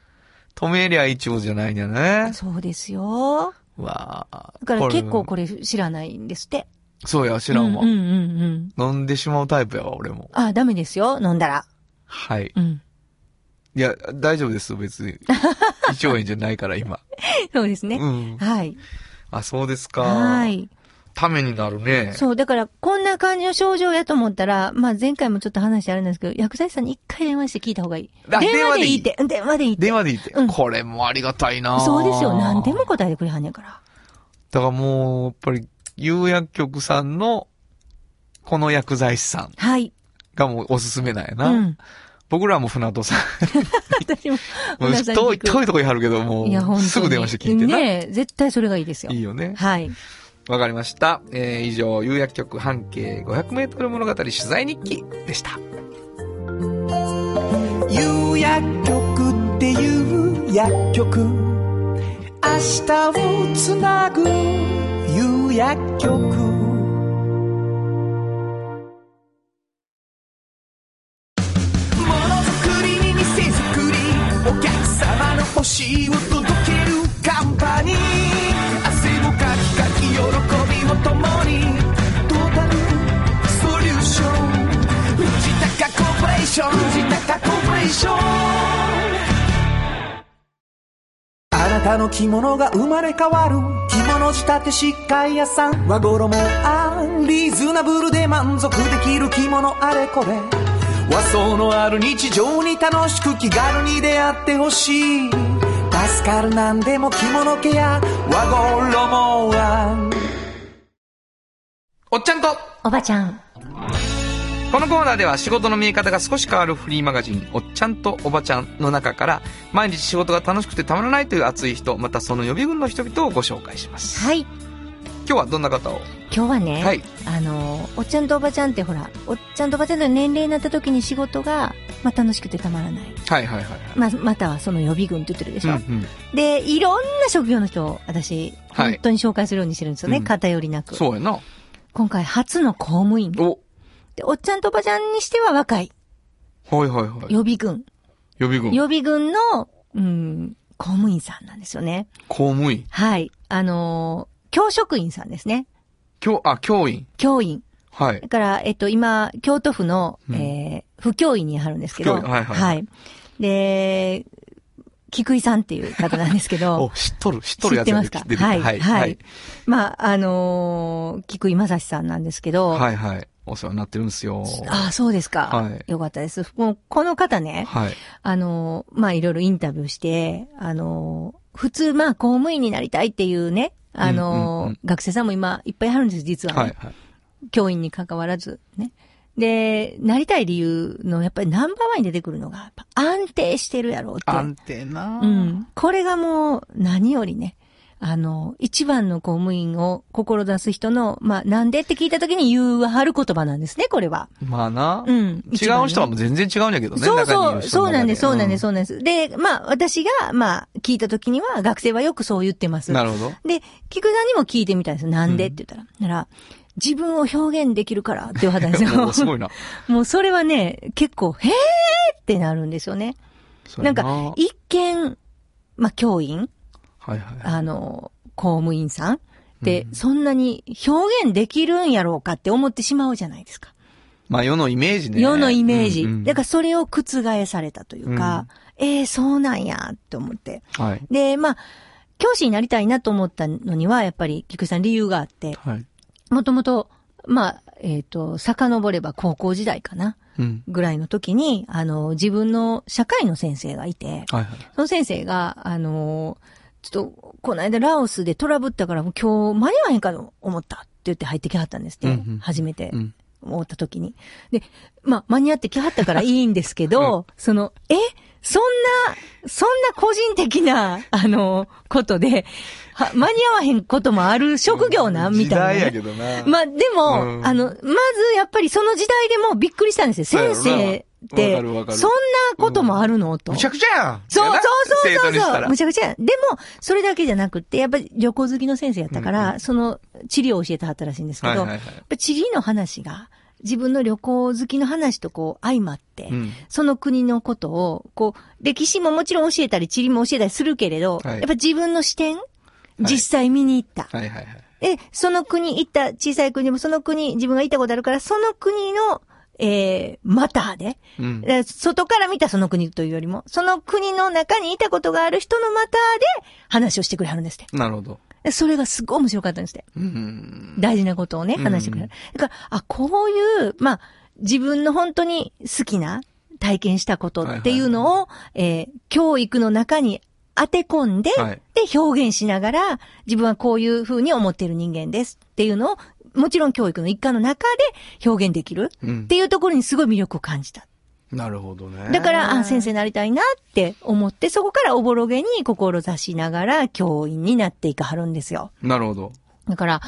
止めりゃ一応じゃないんやね。そうですよ。うわあだから結構れこれ知らないんですって。そうや、知らんわ。うんうんうんうん。飲んでしまうタイプやわ、俺も。あ、ダメですよ、飲んだら。はい。うん。いや、大丈夫です、別に。胃腸炎じゃないから、今。そうですね。うん。はい。あ、そうですか。はい。ためになるね。そう、だから、こんな感じの症状やと思ったら、まあ前回もちょっと話あるんですけど、薬剤師さんに一回電話して聞いた方がいい。あ電話でいいって。うん電話でいいって。電話でいいって。うんこれもありがたいなそうですよ。何でも答えてくれはんねんから。だからもう、やっぱり、有薬局さんの、この薬剤師さんはい。がもうおすすめなんやな。うん。僕らも船戸さん。私も、もう遠い、遠いとこにあるけど、もう、に。すぐ電話して聞いてな。ねえ絶対それがいいですよ。いいよね。はい。わかりました。えー、以上、有薬局半径500メートル物語取材日記でした。有薬局っていう薬局明日をつなぐ有薬局ものづくりに店づくりお客様の欲しいをション藤高コーポレーションあなたの着物が生まれ変わる着物仕立て疾患屋さん和衣あんリーズナブルで満足できる着物あれこれ和装のある日常に楽しく気軽に出会ってほしい助かるなんでも着物ケア和衣あんおっちゃんと、おばちゃん。このコーナーでは仕事の見え方が少し変わるフリーマガジン、おっちゃんとおばちゃんの中から、毎日仕事が楽しくてたまらないという熱い人、またその予備軍の人々をご紹介します。はい。今日はどんな方を？今日はね、はいあの、おっちゃんとおばちゃんってほら、おっちゃんとおばちゃんの年齢になった時に仕事が、まあ、楽しくてたまらない。はいはいはいはい。まあ、またはその予備軍って言ってるでしょ？うんうんで、いろんな職業の人を私、はい本当に紹介するようにしてるんですよね。うん偏りなく。そうやな。今回初の公務員。お、で、おっちゃんとおばちゃんにしては若い。はいはいはい。予備軍。予備軍。予備軍の、うん、公務員さんなんですよね。公務員？はい。あのー教職員さんですね。教、あ、教員。教員。はいだ。から、えっと、今、京都府の、うんえー、府教員にあるんですけど、はいはいはいで、菊井さんっていう方なんですけど お、、知っとる、知っと知るやつやってますか？はい、はい。はい。まあ、あのー菊井正史さんなんですけど、はいはい。お世話になってるんですよ。ああ、そうですか。はいよかったです。もう、この方ね、はい。あのーまあ、いろいろインタビューして、あのー普通、まあ、公務員になりたいっていうね、あのーうんうんうん学生さんも今、いっぱいあるんです、実はね。はいはい。教員に関わらず、ね。で、なりたい理由の、やっぱりナンバーワンに出てくるのが、安定してるやろうって。安定なうん。これがもう、何よりね、あの、一番の公務員を志す人の、まあ、なんでって聞いた時に言うはる言葉なんですね、これは。まあな。うん。違う人はもう全然違うんやけどね。そうそう、そうなんです、そうなんです、す。そうなんです。で、まあ、私が、まあ、聞いた時には、学生はよくそう言ってます。なるほど。で、菊田にも聞いてみたんですよ。なんでって言ったら。なら、自分を表現できるからって言われたんですよ。すごいな。もうそれはね、結構、へーってなるんですよね。なんか、一見、まあ、教員、はいはい。あの、公務員さんで、うんそんなに表現できるんやろうかって思ってしまうじゃないですか。まあ世のイメージね。世のイメージ。うんうんだからそれを覆されたというか、ええそうなんや、って思って。はい。で、まあ、教師になりたいなと思ったのには、やっぱり、菊池さん理由があって、はい。もともと、まあ、えっ、と、遡れば高校時代かな、うん。ぐらいの時に、あの、自分の社会の先生がいて、はいはい。その先生が、あのちょっと、この間ラオスでトラブったから、もう今日間に合わへんかと思ったって言って入ってきはったんですって、うんうん。初めて。うん。思った時に。で、まあ、間に合ってきはったからいいんですけど、その、え？そんな、そんな個人的な、あの、ことで、は間に合わへんこともある職業な、みたいなね、時代やけどな。まあ、でも、うん。あの、まずやっぱりその時代でもびっくりしたんですよ。先生って、そんなこともあるの？と。むちゃくちゃやんそうそうそうそうそう。む。ちゃくちゃや。でも、それだけじゃなくって、やっぱり旅行好きの先生やったから、うんその、地理を教えてはったらしいんですけど、はいはいはいやっぱ地理の話が、自分の旅行好きの話とこう相まって、うん。その国のことを、こう、歴史ももちろん教えたり、地理も教えたりするけれど、はいやっぱ自分の視点、実際見に行った。はいはいはい。え、その国行った小さい国でもその国自分が行ったことあるから、その国の、えー、マターで、うん。で外から見たその国というよりも、その国の中にいたことがある人のマターで話をしてくれはるんですって。なるほど。でそれがすごい面白かったんですって。うん。大事なことをね、うん話してくれる。だから、あ、こういう、まあ、自分の本当に好きな体験したことっていうのを、えー教育の中に当て込んで、はいで、表現しながら、自分はこういうふうに思っている人間ですっていうのを、もちろん教育の一環の中で表現できるうんっていうところにすごい魅力を感じた。なるほどね。だから、あ、先生になりたいなって思って、そこからおぼろげに志しながら教員になっていかはるんですよ。なるほど。だから、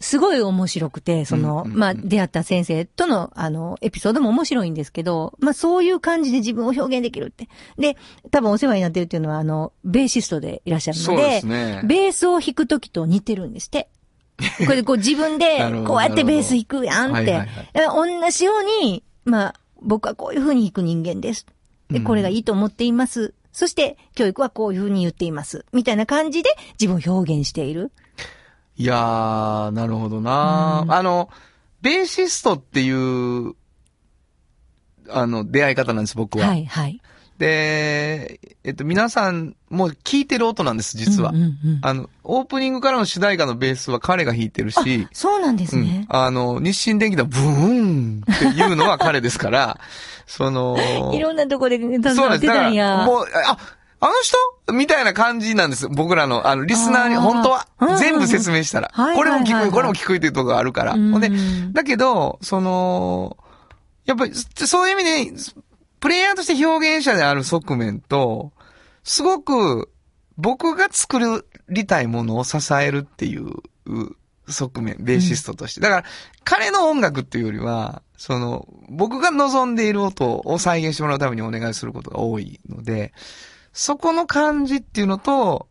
すごい面白くて、その、うんうんうんまあ、出会った先生との、あの、エピソードも面白いんですけど、まあ、そういう感じで自分を表現できるって。で、多分お世話になってるっていうのは、あの、ベーシストでいらっしゃるので、ですね。ベースを弾くときと似てるんですって。これでこう自分でこうやってベース弾くやんって。はいはい同じように、まあ、僕はこういう風に弾く人間です。で、うんこれがいいと思っています。そして、教育はこういう風に言っています。みたいな感じで自分を表現している。いやー、なるほどな、うんあの、ベーシストっていう、あの、出会い方なんです、僕は。はい、はい。で、えっと、皆さんもう聞いてる音なんです、実は。うんうんうんあの、オープニングからの主題歌のベースは彼が弾いてるし、そうなんですね。うんあの、日清電機のブーンっていうのは彼ですから、その、いろんなとこでね、携そうなんです。だかわってたんや。ら、もう、あ、あの人？みたいな感じなんです。僕らの、あの、リスナーに、本当は全部説明したら。はいこれも聞く、はいはいはいこれも聞くっていうところがあるから。うんほんで、だけど、その、やっぱり、そういう意味で、プレイヤーとして表現者である側面と、すごく、僕が作りたいものを支えるっていう側面、ベーシストとして。だから、彼の音楽っていうよりは、その、僕が望んでいる音を再現してもらうためにお願いすることが多いので、そこの感じっていうのと、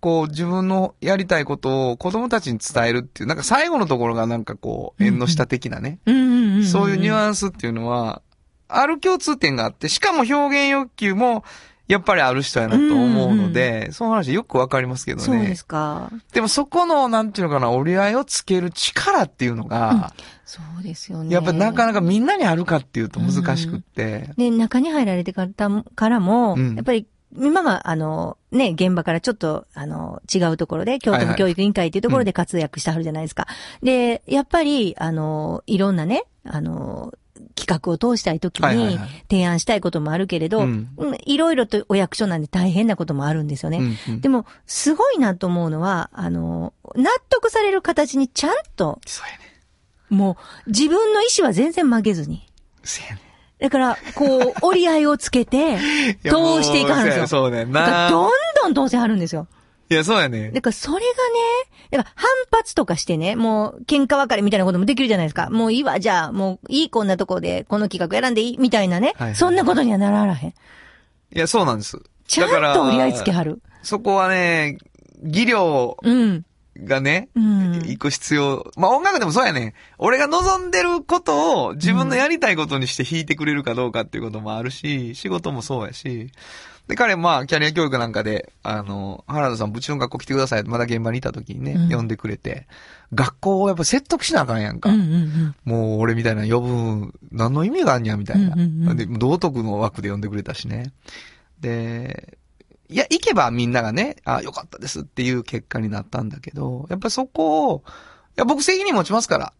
こう自分のやりたいことを子供たちに伝えるっていう、なんか最後のところがなんかこう、縁の下的なね。そういうニュンアンスっていうのは、ある共通点があって、しかも表現欲求も、やっぱりある人やなと思うので、その話よくわかりますけどねそうです。か。でもそこの、なんていうのかな、折り合いをつける力っていうのが、そうですよね。やっぱなかなかみんなにあるかっていうと難しくって。で、中に入られてからも、うんやっぱり、今は、あの、ね、現場からちょっと、あの、違うところで、京都の教育委員会っていうところで活躍してはるじゃないですか。で、やっぱり、あの、いろんなね、あの、企画を通したいときに提案したいこともあるけれど、いろいろとお役所なんで大変なこともあるんですよね。うんうんでも、すごいなと思うのは、あの、納得される形にちゃんと、そうやね。もう、自分の意思は全然曲げずに。だから、こう、折り合いをつけて、通していかはるんですよ。そうやね。どんどん通せはるんですよ。いや、そうやね。だからそれがね、だから反発とかしてね、もう喧嘩別れみたいなこともできるじゃないですか。もういいわ、じゃあ、もういいこんなとこでこの企画選んでいいみたいなね、はいはいそんなことにはならへん。いや、そうなんです。ちゃんと折り合いつけはる。そこはね、技量うん。がね、うん行く必要。まあ音楽でもそうやねん。俺が望んでることを自分のやりたいことにして弾いてくれるかどうかっていうこともあるし、仕事もそうやし。で、彼、まあ、キャリア教育なんかで、あの、原田さん、うちの学校来てくださいまだ現場にいた時にね、うん呼んでくれて、学校をやっぱ説得しなあかんやんか。うんうんうん。もう俺みたいな呼ぶ、何の意味があんにゃ、みたいな。うんうんうんで、道徳の枠で呼んでくれたしね。で、いや、行けばみんながね、あ、よかったですっていう結果になったんだけど、やっぱそこを、いや、僕責任持ちますから。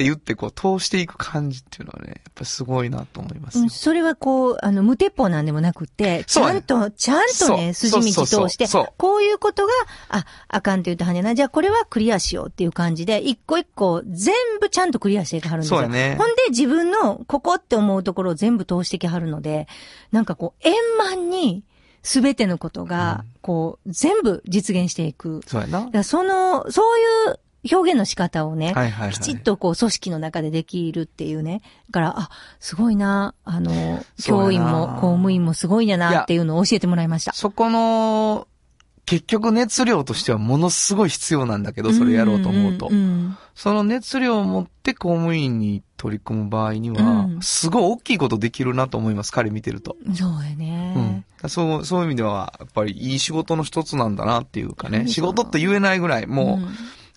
って言ってこう通していく感じっていうのはね、やっぱすごいなと思いますよ。うんそれはこう、あの、無鉄砲なんでもなくって、ちゃんと、ちゃんとね、筋道通してそう、こういうことが、あ、あかんって言ったはんねんな。じゃあこれはクリアしようっていう感じで、一個一個全部ちゃんとクリアしていかはるんですよ。そうやねほんで自分のここって思うところを全部通してきはるので、なんかこう、円満にすべてのことが、こう、全部実現していく。そうやなその、そういう表現の仕方をね、はいはいはいきちっとこう組織の中でできるっていうね。だから、あ、すごいな、あの、教員も公務員もすごいんやなっていうのを教えてもらいました。そこの、結局熱量としてはものすごい必要なんだけど、それやろうと思うと。んんその熱量を持って公務員に取り組む場合にはう、んすごい大きいことできるなと思います、彼見てると。うんそうやね。うん。そう、そういう意味では、やっぱりいい仕事の一つなんだなっていうかね、仕事って言えないぐらい、もう、ん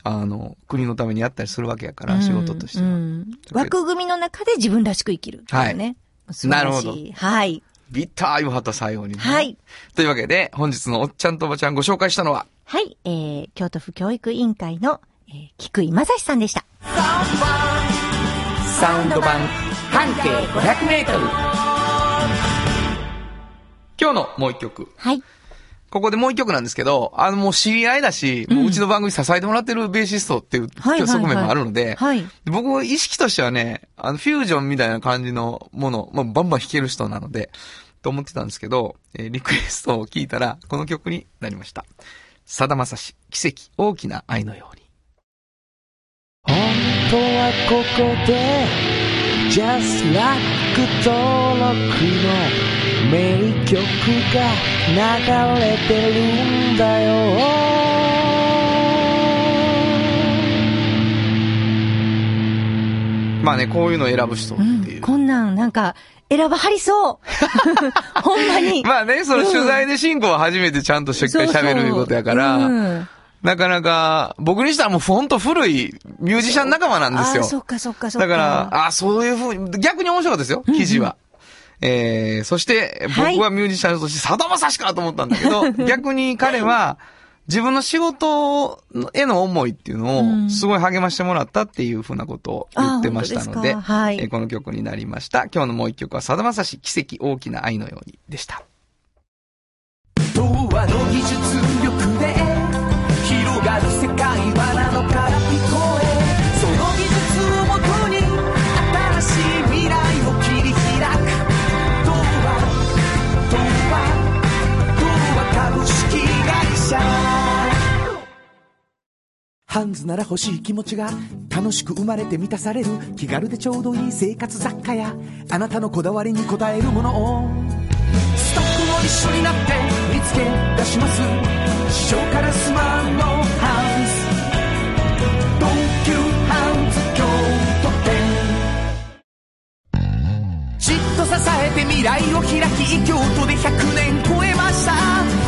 あの、国のためにやったりするわけやから、仕事としては。うん枠組みの中で自分らしく生きるっていうね。なるほどはい。ビッター言わはった最後にね。はい。というわけで、本日のおっちゃんとおばちゃんご紹介したのは、はい。えー、京都府教育委員会の、えー、菊井正史さんでした。サウンド版半径500メートル。今日のもう一曲。はい。ここでもう一曲なんですけど、あのもう知り合いだし、もううちの番組支えてもらってるベーシストっていうはいはいはい側面もあるので、はい。僕意識としてはね、あのフュージョンみたいな感じのもの、まあ、バンバン弾ける人なので、と思ってたんですけど、えーリクエストを聞いたら、この曲になりました。さだまさし、奇跡、大きな愛のように。本当はここで Just Like 登録の名曲が流れてるんだよまあね、こういうのを選ぶ人ってうん。いう。こんなん、なんか、選ばはりそう。ほんまに。まあね、その取材で進行は初めてちゃんとしっかり喋るいうことやから、そうそううんなかなか、僕にしたらもうほんと古いミュージシャン仲間なんですよ。そっかそっかそっか。だから、あそういうふうに、逆に面白かったですよ、記事は。えー、そして、はい僕はミュージシャンとして、さだまさしかと思ったんだけど、逆に彼は、自分の仕事への思いっていうのうんを、すごい励ましてもらったっていうふうなことを言ってましたので、えーこの曲になりました。今日のもう一曲は、さだまさし奇跡大きな愛のようにでした。童話の技術ハンズなら欲しい気持ちが楽しく生まれて満たされる気軽でちょうどいい生活雑貨やあなたのこだわりに応えるものを。スタッフも一緒になって見つけ出します。市場からスマンのハンズ。東急ハンズ京都店。じっと支えて未来を開き京都で100年超えました。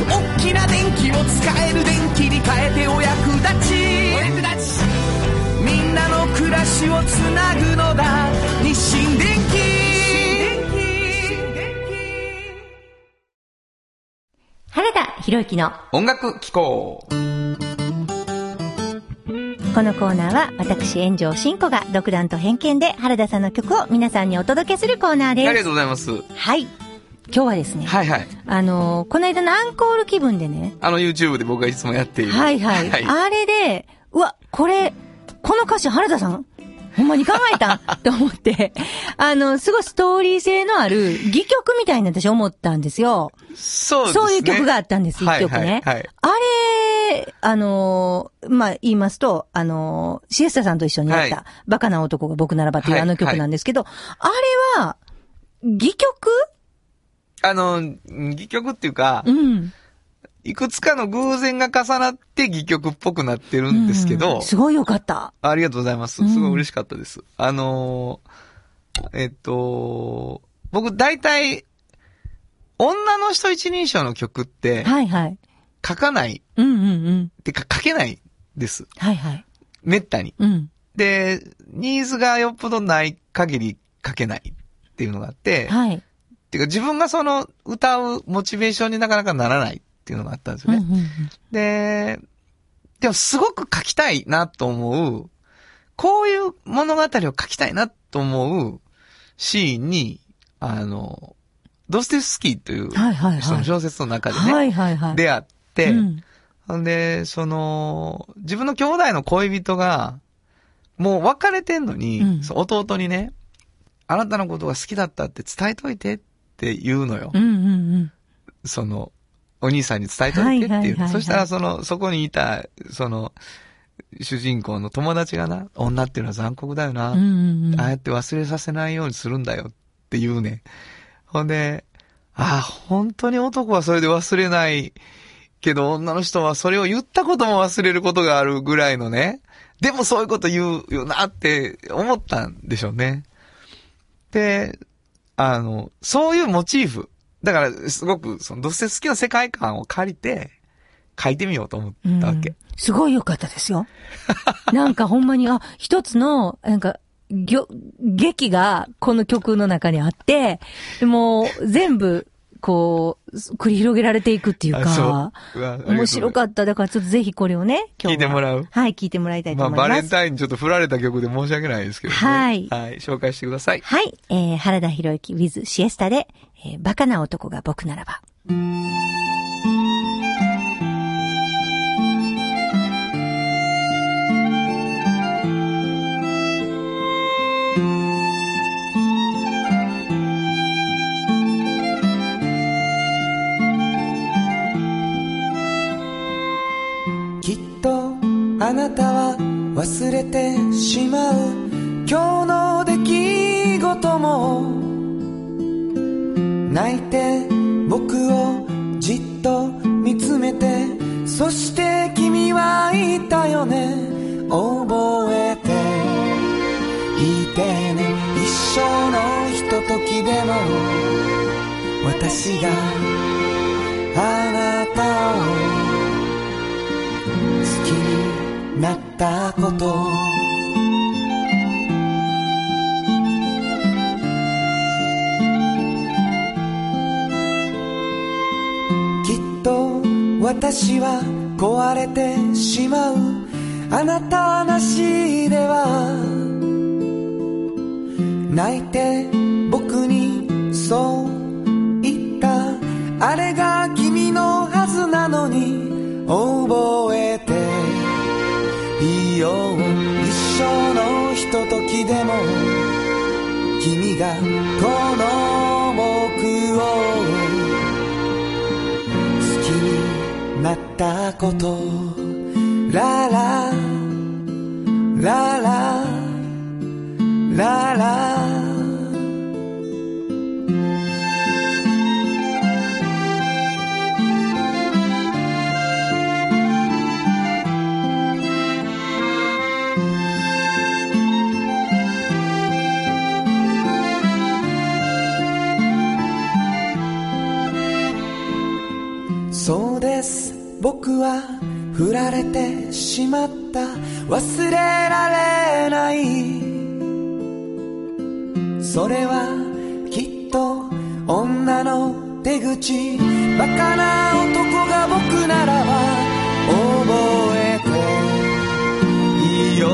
大きな電気を使える電気に変えてお役立ち。暮らしをつなぐのだ日清電気原田博之の音楽機構このコーナーは私炎上真子が独断と偏見で原田さんの曲を皆さんにお届けするコーナーありがです。とうございます。はい。今日はですね、はいはい。あのーこの間のアンコール気分でね、あの YouTube で僕がいつもやっている。はいはい。あれで、うわ、これ、この歌詞原田さん？ほんまに考えた と思って、あの、すごいストーリー性のある戯曲みたいに私思ったんですよ。そうですね。そういう曲があったんです、一曲ね。はいはいはいあれ、あのーまあ、言いますと、あのーシエスタさんと一緒にやった、はいバカな男が僕ならばっていうはいあの曲なんですけど、あれは、戯曲？あの、戯曲っていうか、うん。いくつかの偶然が重なって戯曲っぽくなってるんですけど、うんすごいよかった。ありがとうございます。うんすごい嬉しかったです。あのーえっと、僕大体、女の人一人称の曲ってはいはい。書かない、うんうんうん。ってか書けないです。はいはい。めったに。うん。で、ニーズがよっぽどない限り書けないっていうのがあって、はい。っていうか自分がその歌うモチベーションになかなかならないっていうのがあったんですよね。うんうんうんで、でもすごく書きたいなと思う、こういう物語を書きたいなと思うシーンに、あの、ドステフスキーという人の小説の中でね、はいはいはい。出会って、うんで、その、自分の兄弟の恋人が、もう別れてんのに、うんそう弟にね、あなたのことが好きだったって伝えといてって言うのよ。うんうんうん。その、お兄さんに伝えといてっていう。そしたら、その、そこにいた、その、主人公の友達がな、女っていうのは残酷だよな。ああやって忘れさせないようにするんだよって言うね。ほんで、ああ、本当に男はそれで忘れないけど、女の人はそれを言ったことも忘れることがあるぐらいのね。でもそういうこと言うよなって思ったんでしょうね。で、あの、そういうモチーフ。だから、すごく、その、ドステフスキの世界観を借りて、書いてみようと思ったわけ。うんすごい良かったですよ。なんかほんまに、あ、一つの、なんか、ぎょ、劇がこの曲の中にあって、でもう全部、こう、繰り広げられていくっていうあか、そう面白かった。だからちょっとぜひこれをね、今日は。聞いてもらうはい、聞いてもらいたいとまあ、思います。バレンタインにちょっと振られた曲で申し訳ないですけどね。はいはい、紹介してください。はい、えー、原田博之 with シエスタで、えー、バカな男が僕ならば。あなたは忘れてしまう。今日の出来事も。泣いて僕をじっと見つめて。そして君は言ったよね。覚えていてね。一生のひとときでも。私があなたを。好きになったこと。きっと私は壊れてしまう。あなたなしでは泣いて僕にそう言った。あれが時でも君がこの僕を好きになったことララララララ。ラは振られてしまった忘れられない。それはきっと女の手口。バカな男が僕ならば覚えていいよ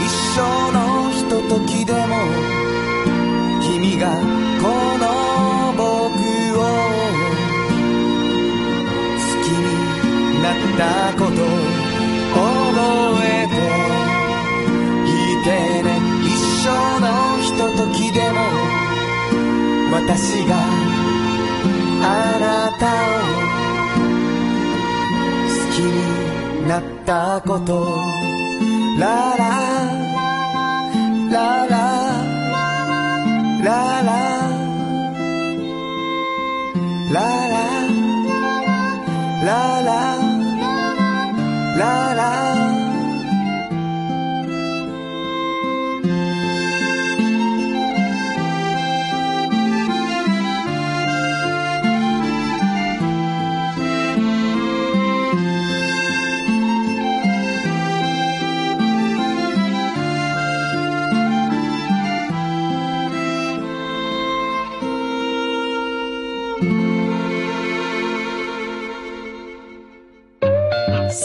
一生のひとときでも君がったこと覚えていてね一生のひとときでも私があなたを好きになったこと。ラララララ。ララ。ララ。No.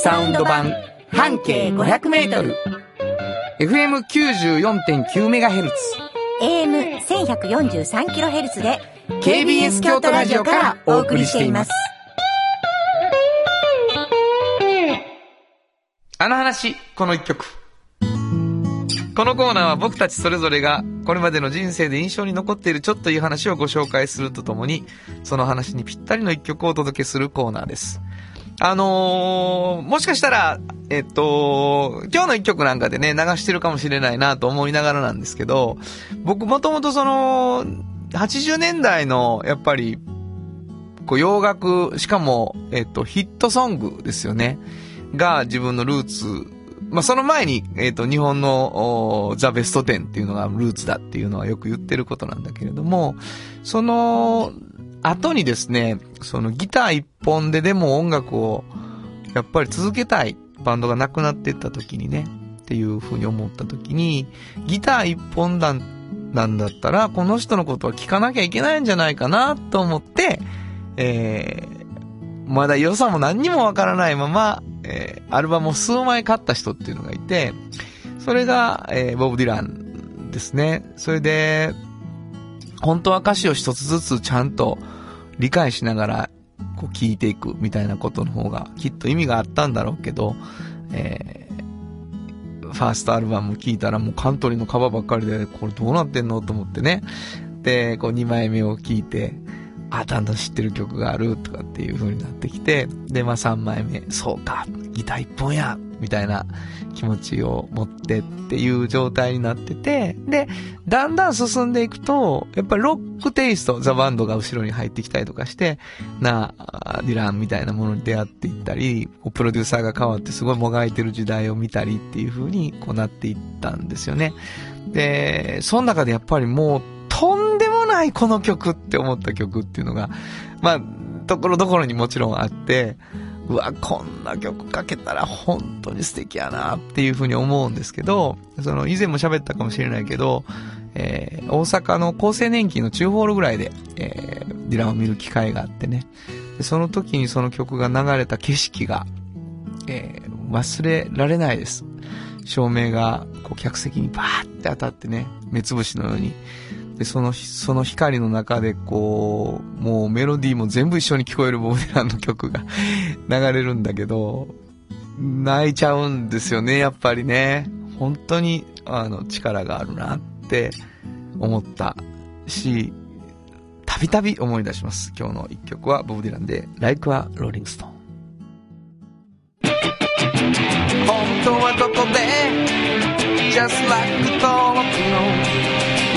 サウンド版半径500メートル FM94.9MHz AM1143kHz で KBS 京都ラジオからお送りしています。あの話、この一曲。このコーナーは僕たちそれぞれがこれまでの人生で印象に残っているちょっといい話をご紹介するとともに、その話にぴったりの一曲をお届けするコーナーです。あのー、もしかしたら、えっと、今日の一曲なんかでね、流してるかもしれないなと思いながらなんですけど、僕もともとその、80年代の、やっぱり、こう洋楽、しかも、えっと、ヒットソングですよね。が自分のルーツ。まあ、その前に、えっと、日本の、ザ・ベスト10っていうのがルーツだっていうのはよく言ってることなんだけれども、その、後にですね、そのギター一本ででも音楽を、やっぱり続けたいバンドがなくなっていった時にね、っていうふうに思った時に、ギター一本なんだったら、この人のことは聞かなきゃいけないんじゃないかなと思って、えー、まだ良さも何にもわからないまま、えー、アルバムを数枚買った人っていうのがいて、それが、えー、ボブ・ディランですね。それで、本当は歌詞を一つずつちゃんと理解しながら、こう聞いていくみたいなことの方がきっと意味があったんだろうけど、えー、ファーストアルバム聞いたらもうカントリーのカバーばっかりで、これどうなってんのと思ってね。で、こう2枚目を聞いて、あ、だんだん知ってる曲があるとかっていう風になってきて、で、まあ3枚目、そうか、ギター一本や、みたいな気持ちを持ってっていう状態になってて、で、だんだん進んでいくと、やっぱりロックテイスト、ザ・バンドが後ろに入ってきたりとかして、な、ディランみたいなものに出会っていったり、プロデューサーが変わってすごいもがいてる時代を見たりっていう風にこうなっていったんですよね。で、その中でやっぱりもう、とんでもないこの曲って思った曲っていうのが、まあ、ところどころにもちろんあって、うわ、こんな曲かけたら本当に素敵やなっていうふうに思うんですけど、その以前も喋ったかもしれないけど、えー大阪の厚生年金の中ホールぐらいで、えーディランを見る機会があってね。でその時にその曲が流れた景色が、えー忘れられないです。照明がこう客席にバーって当たってね、目つぶしのように。で、その、その光の中でこう、もうメロディーも全部一緒に聞こえるボブ・ディランの曲が 流れるんだけど、泣いちゃうんですよね、やっぱりね。本当に、あの、力があるなって思ったし、たびたび思い出します。今日の一曲はボブ・ディランで、Like a Rolling Stone。本当はどこで Just like 登録の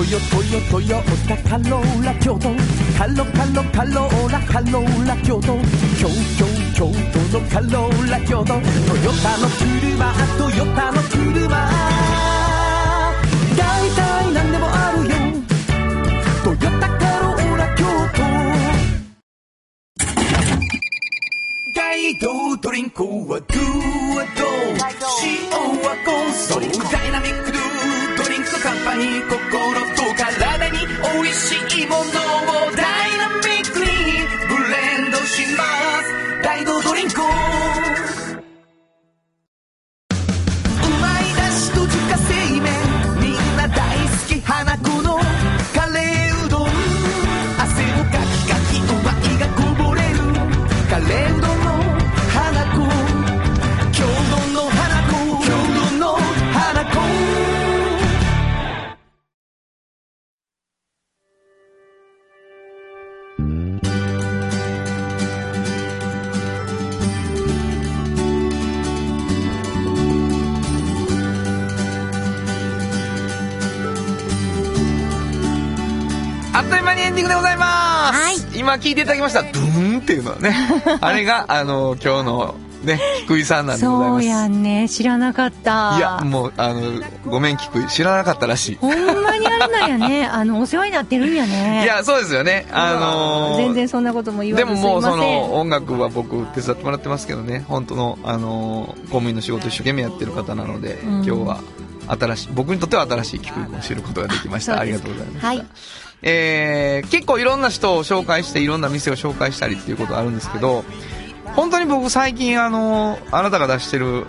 トヨトヨトヨタカローラ京都。カロカロカローラカローラ京都。京京京都のカローラ京都。トヨタの車トヨタの車。大体何でもあるよ。トヨタカローラ京都。街道ドリンクはドゥはド塩はコン。ソーダイナミックドゥカンパニー心と体に美味しいものをダ聞いていただきました、ドゥーンっていうのはね。あれが、あの、今日のね、菊井さんなんでございます。そうやんね。知らなかった。いや、もう、あの、ごめん、菊井。知らなかったらしい。ほんまにあれなんやね。あの、お世話になってるんやね。いや、そうですよね。あのー全然そんなことも言わずでももうその音楽は僕手伝ってもらってますけどね、本当の、あのー公務員の仕事一生懸命やってる方なので、ん今日は新しい、僕にとっては新しい菊井君を知ることができました。ありがとうございました。はい。えー、結構いろんな人を紹介していろんな店を紹介したりっていうことあるんですけど、本当に僕最近あのーあなたが出してる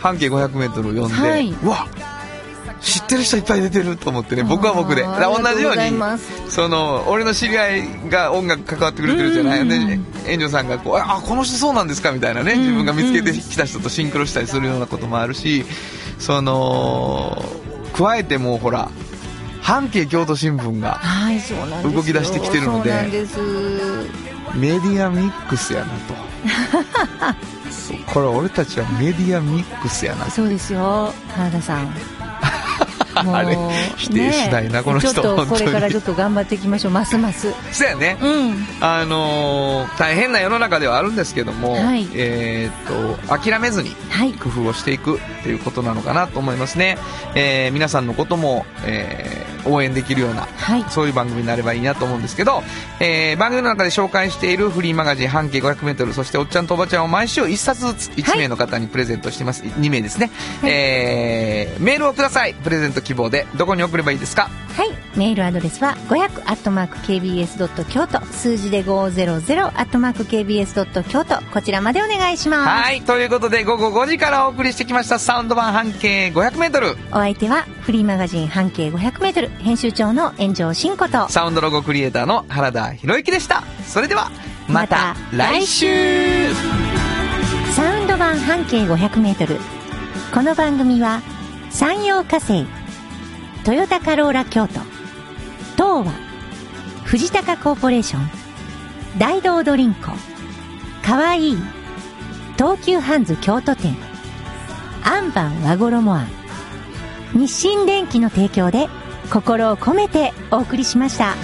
半径 500m を読んで、はいうわ知ってる人いっぱい出てると思ってね、僕は僕で。同じようにその、俺の知り合いが音楽関わってくれてるじゃない。うんで、援助さんがこう、あ、この人そうなんですかみたいなね、自分が見つけてきた人とシンクロしたりするようなこともあるし、その、加えてもうほら、半径京都新聞が。動き出してきてるのでそうなんです。メディアミックスやなと。これ俺たちはメディアミックスやなそうですよ、原田さん。あれ否定しないなこの人ちょっとこれからちょっと頑張っていきましょう、ますます。そうやね。うん。あのー大変な世の中ではあるんですけども、はいえーっと、諦めずにはい。工夫をしていくっていうことなのかなと思いますね。えー皆さんのことも、えー応援できるような、はい。そういう番組になればいいなと思うんですけど、えー番組の中で紹介しているフリーマガジン半径 500m そしておっちゃんとおばちゃんを毎週1冊ずつ1名の方にプレゼントしています、2名ですね、えーメールをください。プレゼント希望で。どこに送ればいいですか？はい。メールアドレスは500 kbs 京都。数字で500 kbs 京都。こちらまでお願いします。はい。ということで午後5時からお送りしてきました。サウンド版半径 500m お相手はフリーマガジン半径500メートル編集長の炎上真子と。サウンドロゴクリエイターの原田博之でしたそれではまた来週サウンド版半径500メートル。この番組は山陽火星、トヨタカローラ京都、東和、藤高コーポレーション、大道ドリンコ、かわいい、東急ハンズ京都店、アンバン和衣あん、日清電機の提供で心を込めてお送りしました。